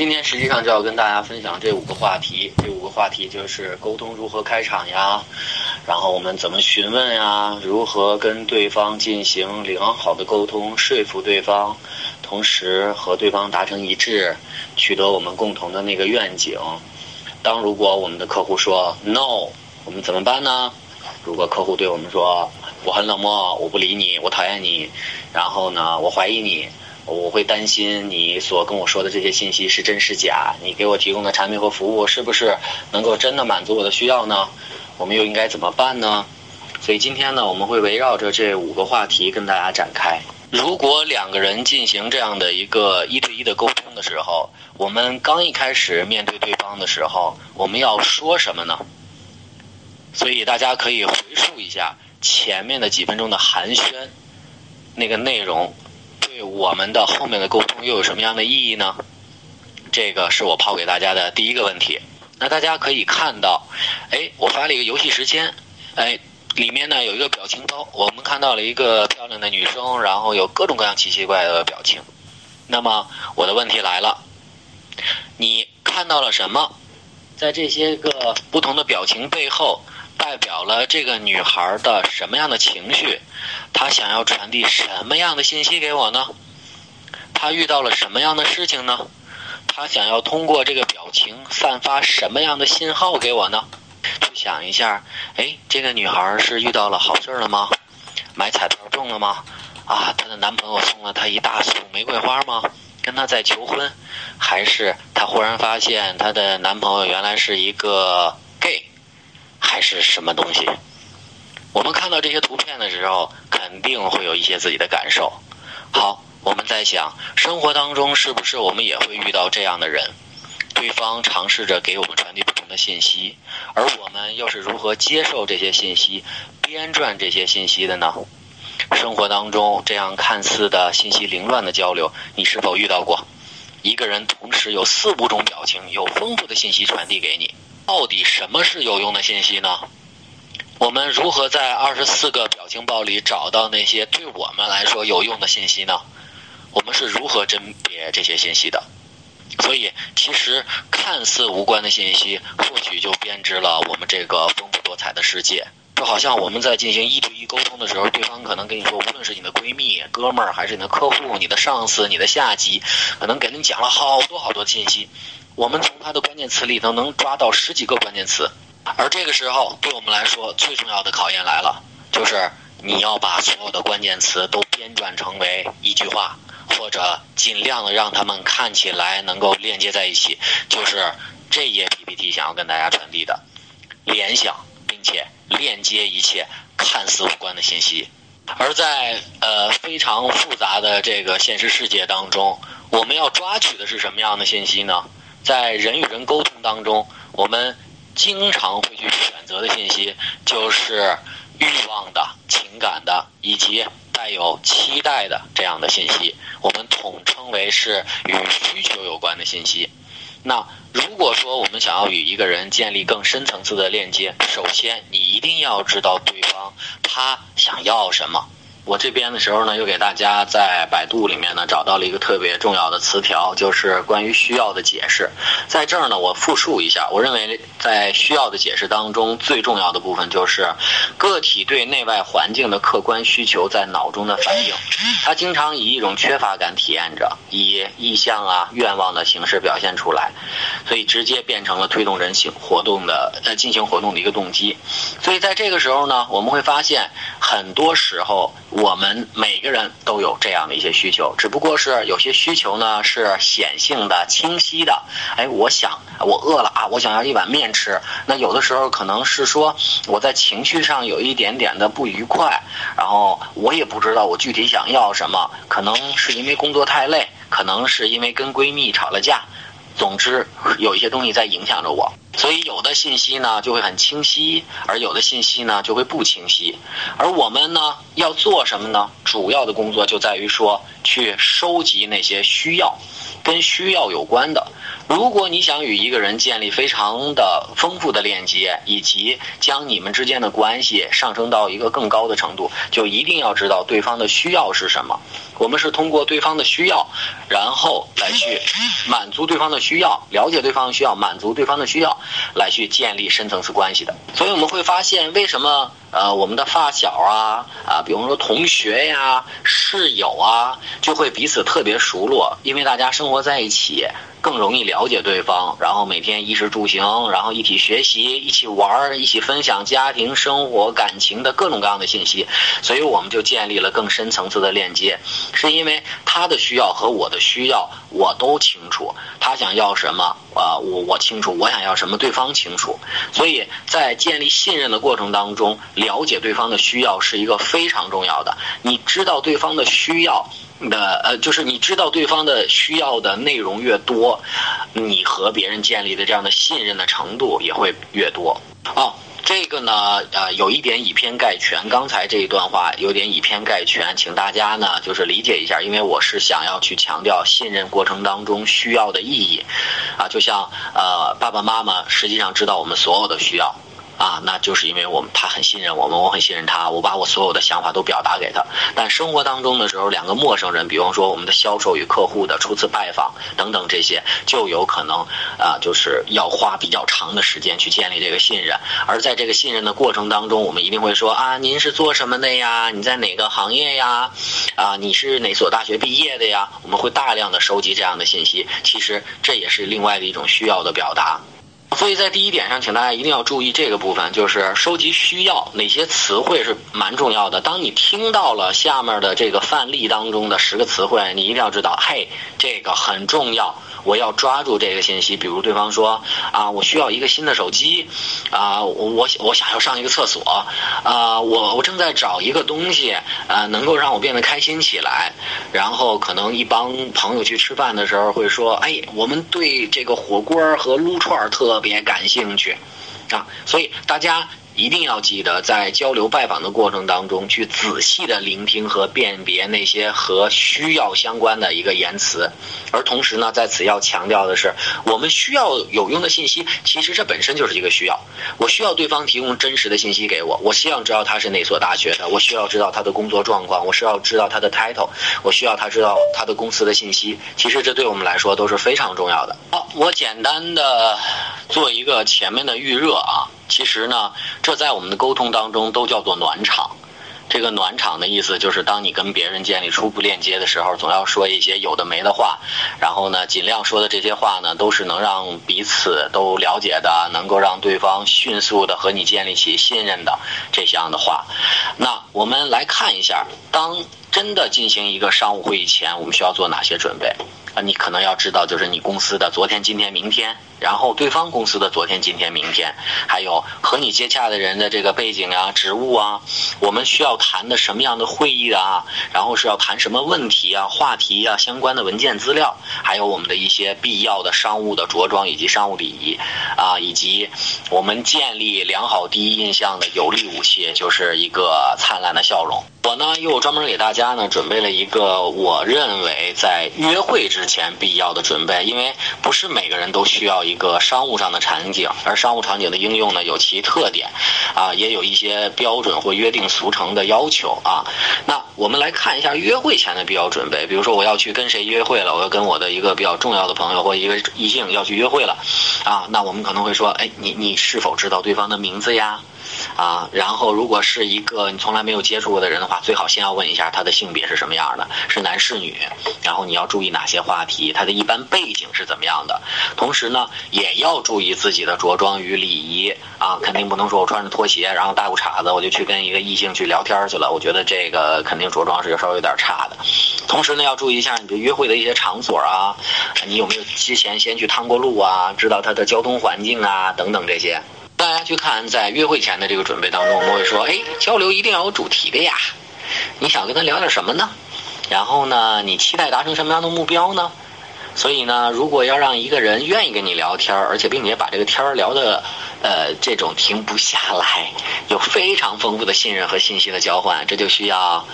今天实际上就要跟大家分享这五个话题，这五个话题就是沟通如何开场呀，然后我们怎么询问呀，如何跟对方进行良好的沟通，说服对方，同时和对方达成一致，取得我们共同的那个愿景。当如果我们的客户说 no，我们怎么办呢？如果客户对我们说我很冷漠，我不理你，我讨厌你，然后呢，我怀疑你。我会担心你所跟我说的这些信息是真是假，你给我提供的产品和服务是不是能够真的满足我的需要呢？我们又应该怎么办呢？所以今天呢，我们会围绕着这五个话题跟大家展开。如果两个人进行这样的一个一对一的沟通的时候，我们刚一开始面对对方的时候，我们要说什么呢？所以大家可以回溯一下前面的几分钟的寒暄那个内容。我们的后面的沟通又有什么样的意义呢？这个是我抛给大家的第一个问题。那大家可以看到，哎，我发了一个游戏时间，哎，里面呢有一个表情包，我们看到了一个漂亮的女生，然后有各种各样奇奇怪怪的表情。那么我的问题来了，你看到了什么？在这些个不同的表情背后？代表了这个女孩的什么样的情绪？她想要传递什么样的信息给我呢？她遇到了什么样的事情呢？她想要通过这个表情散发什么样的信号给我呢？去想一下，哎，这个女孩是遇到了好事了吗？买彩票中了吗？啊，她的男朋友送了她一大束玫瑰花吗？跟她在求婚？还是她忽然发现她的男朋友原来是一个还是什么东西？我们看到这些图片的时候，肯定会有一些自己的感受。好，我们在想，生活当中是不是我们也会遇到这样的人？对方尝试着给我们传递不同的信息，而我们又是如何接受这些信息、编撰这些信息的呢？生活当中这样看似的信息凌乱的交流，你是否遇到过？一个人同时有四五种表情，有丰富的信息传递给你。到底什么是有用的信息呢？我们如何在二十四个表情包里找到那些对我们来说有用的信息呢？我们是如何甄别这些信息的？所以，其实看似无关的信息，或许就编织了我们这个丰富多彩的世界。就好像我们在进行一对一沟通的时候，对方可能跟你说，无论是你的闺蜜、哥们儿，还是你的客户、你的上司、你的下级，可能给你讲了好多好多信息。我们从它的关键词里头能抓到十几个关键词，而这个时候对我们来说最重要的考验来了，就是你要把所有的关键词都编撰成为一句话，或者尽量的让他们看起来能够链接在一起，就是这页 PPT 想要跟大家传递的，联想并且链接一切看似无关的信息，而在呃非常复杂的这个现实世界当中，我们要抓取的是什么样的信息呢？在人与人沟通当中，我们经常会去选择的信息就是欲望的、情感的以及带有期待的这样的信息，我们统称为是与需求有关的信息。那如果说我们想要与一个人建立更深层次的链接，首先你一定要知道对方他想要什么。我这边的时候呢，又给大家在百度里面呢找到了一个特别重要的词条，就是关于需要的解释。在这儿呢，我复述一下。我认为在需要的解释当中，最重要的部分就是个体对内外环境的客观需求在脑中的反应。它经常以一种缺乏感体验着，以意向啊、愿望的形式表现出来，所以直接变成了推动人行活动的呃进行活动的一个动机。所以在这个时候呢，我们会发现很多时候。我们每个人都有这样的一些需求，只不过是有些需求呢是显性的、清晰的。哎，我想我饿了啊，我想要一碗面吃。那有的时候可能是说我在情绪上有一点点的不愉快，然后我也不知道我具体想要什么，可能是因为工作太累，可能是因为跟闺蜜吵了架。总之，有一些东西在影响着我，所以有的信息呢就会很清晰，而有的信息呢就会不清晰。而我们呢要做什么呢？主要的工作就在于说，去收集那些需要，跟需要有关的。如果你想与一个人建立非常的丰富的链接，以及将你们之间的关系上升到一个更高的程度，就一定要知道对方的需要是什么。我们是通过对方的需要，然后来去满足对方的需要，了解对方的需要，满足对方的需要，来去建立深层次关系的。所以我们会发现，为什么呃我们的发小啊啊，比方说同学呀、室友啊，就会彼此特别熟络，因为大家生活在一起。更容易了解对方，然后每天衣食住行，然后一起学习，一起玩儿，一起分享家庭生活、感情的各种各样的信息，所以我们就建立了更深层次的链接。是因为他的需要和我的需要我都清楚，他想要什么啊，我我清楚，我想要什么，对方清楚。所以在建立信任的过程当中，了解对方的需要是一个非常重要的。你知道对方的需要。的呃，就是你知道对方的需要的内容越多，你和别人建立的这样的信任的程度也会越多。哦，这个呢，呃，有一点以偏概全。刚才这一段话有点以偏概全，请大家呢就是理解一下，因为我是想要去强调信任过程当中需要的意义。啊，就像呃，爸爸妈妈实际上知道我们所有的需要。啊，那就是因为我们他很信任我们，我很信任他，我把我所有的想法都表达给他。但生活当中的时候，两个陌生人，比方说我们的销售与客户的初次拜访等等这些，就有可能啊，就是要花比较长的时间去建立这个信任。而在这个信任的过程当中，我们一定会说啊，您是做什么的呀？你在哪个行业呀？啊，你是哪所大学毕业的呀？我们会大量的收集这样的信息。其实这也是另外的一种需要的表达。所以在第一点上，请大家一定要注意这个部分，就是收集需要哪些词汇是蛮重要的。当你听到了下面的这个范例当中的十个词汇，你一定要知道，嘿，这个很重要。我要抓住这个信息，比如对方说啊，我需要一个新的手机，啊，我我我想要上一个厕所，啊，我我正在找一个东西，啊，能够让我变得开心起来。然后可能一帮朋友去吃饭的时候会说，哎，我们对这个火锅和撸串特别感兴趣，啊，所以大家。一定要记得，在交流拜访的过程当中，去仔细的聆听和辨别那些和需要相关的一个言辞，而同时呢，在此要强调的是，我们需要有用的信息，其实这本身就是一个需要。我需要对方提供真实的信息给我，我希望知道他是哪所大学的，我需要知道他的工作状况，我需要知道他的 title，我需要他知道他的公司的信息。其实这对我们来说都是非常重要的。好，我简单的做一个前面的预热啊。其实呢，这在我们的沟通当中都叫做暖场。这个暖场的意思就是，当你跟别人建立初步链接的时候，总要说一些有的没的话。然后呢，尽量说的这些话呢，都是能让彼此都了解的，能够让对方迅速的和你建立起信任的这样的话。那我们来看一下，当真的进行一个商务会议前，我们需要做哪些准备？啊，你可能要知道，就是你公司的昨天、今天、明天，然后对方公司的昨天、今天、明天，还有和你接洽的人的这个背景啊、职务啊，我们需要谈的什么样的会议啊，然后是要谈什么问题啊、话题啊、相关的文件资料，还有我们的一些必要的商务的着装以及商务礼仪啊，以及我们建立良好第一印象的有力武器，就是一个灿烂的笑容。我呢又专门给大家呢准备了一个我认为在约会之前必要的准备，因为不是每个人都需要一个商务上的场景，而商务场景的应用呢有其特点，啊，也有一些标准或约定俗成的要求啊。那我们来看一下约会前的必要准备，比如说我要去跟谁约会了，我要跟我的一个比较重要的朋友或一个异性要去约会了，啊，那我们可能会说，哎，你你是否知道对方的名字呀？啊，然后如果是一个你从来没有接触过的人的话，最好先要问一下他的性别是什么样的，是男是女，然后你要注意哪些话题，他的一般背景是怎么样的，同时呢，也要注意自己的着装与礼仪啊，肯定不能说我穿着拖鞋，然后大裤衩子我就去跟一个异性去聊天去了，我觉得这个肯定着装是稍微有点差的。同时呢，要注意一下你的约会的一些场所啊，你有没有之前先去趟过路啊，知道他的交通环境啊等等这些。去看，在约会前的这个准备当中，我们会说，哎，交流一定要有主题的呀。你想跟他聊点什么呢？然后呢，你期待达成什么样的目标呢？所以呢，如果要让一个人愿意跟你聊天而且并且把这个天儿聊的，呃，这种停不下来，有非常丰富的信任和信息的交换，这就需要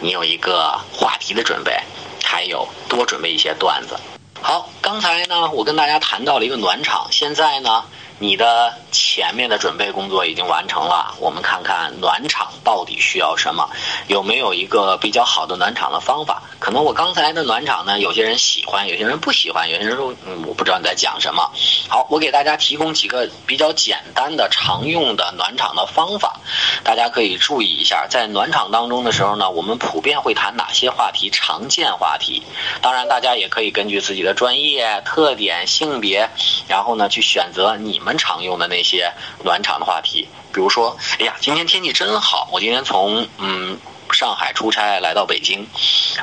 你有一个话题的准备，还有多准备一些段子。好，刚才呢，我跟大家谈到了一个暖场，现在呢。你的前面的准备工作已经完成了，我们看看暖场到底需要什么，有没有一个比较好的暖场的方法？可能我刚才的暖场呢，有些人喜欢，有些人不喜欢，有些人说，嗯，我不知道你在讲什么。好，我给大家提供几个比较简单的、常用的暖场的方法，大家可以注意一下。在暖场当中的时候呢，我们普遍会谈哪些话题？常见话题。当然，大家也可以根据自己的专业特点、性别，然后呢，去选择你们。常用的那些暖场的话题，比如说，哎呀，今天天气真好，我今天从嗯上海出差来到北京，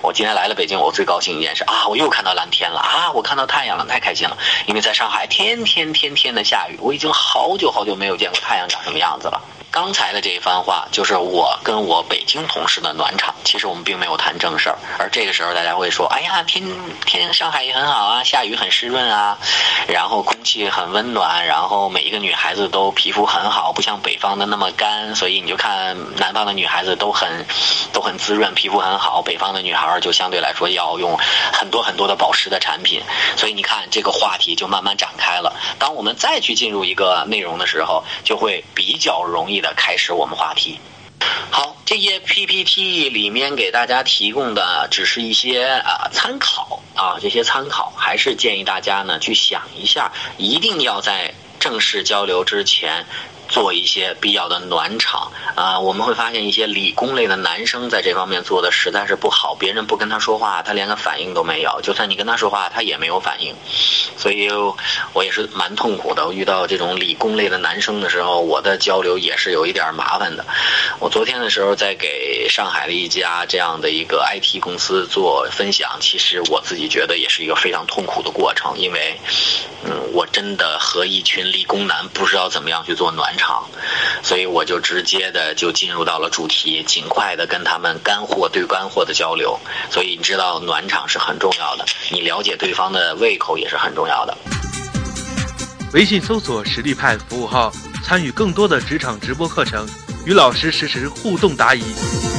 我今天来了北京，我最高兴一件事啊，我又看到蓝天了啊，我看到太阳了，太开心了，因为在上海天天天天的下雨，我已经好久好久没有见过太阳长什么样子了。刚才的这一番话就是我跟我北京同事的暖场，其实我们并没有谈正事儿。而这个时候大家会说：“哎呀，天天上海也很好啊，下雨很湿润啊，然后空气很温暖，然后每一个女孩子都皮肤很好，不像北方的那么干，所以你就看南方的女孩子都很都很滋润，皮肤很好。北方的女孩就相对来说要用很多很多的保湿的产品，所以你看这个话题就慢慢展开了。当我们再去进入一个内容的时候，就会比较容易。的开始，我们话题。好，这些 PPT 里面给大家提供的只是一些啊参考啊，这些参考还是建议大家呢去想一下，一定要在正式交流之前。做一些必要的暖场啊，我们会发现一些理工类的男生在这方面做的实在是不好，别人不跟他说话，他连个反应都没有；就算你跟他说话，他也没有反应。所以，我也是蛮痛苦的。遇到这种理工类的男生的时候，我的交流也是有一点麻烦的。我昨天的时候在给上海的一家这样的一个 IT 公司做分享，其实我自己觉得也是一个非常痛苦的过程，因为，嗯，我真的和一群理工男不知道怎么样去做暖。场，所以我就直接的就进入到了主题，尽快的跟他们干货对干货的交流。所以你知道暖场是很重要的，你了解对方的胃口也是很重要的。微信搜索实力派服务号，参与更多的职场直播课程，与老师实时互动答疑。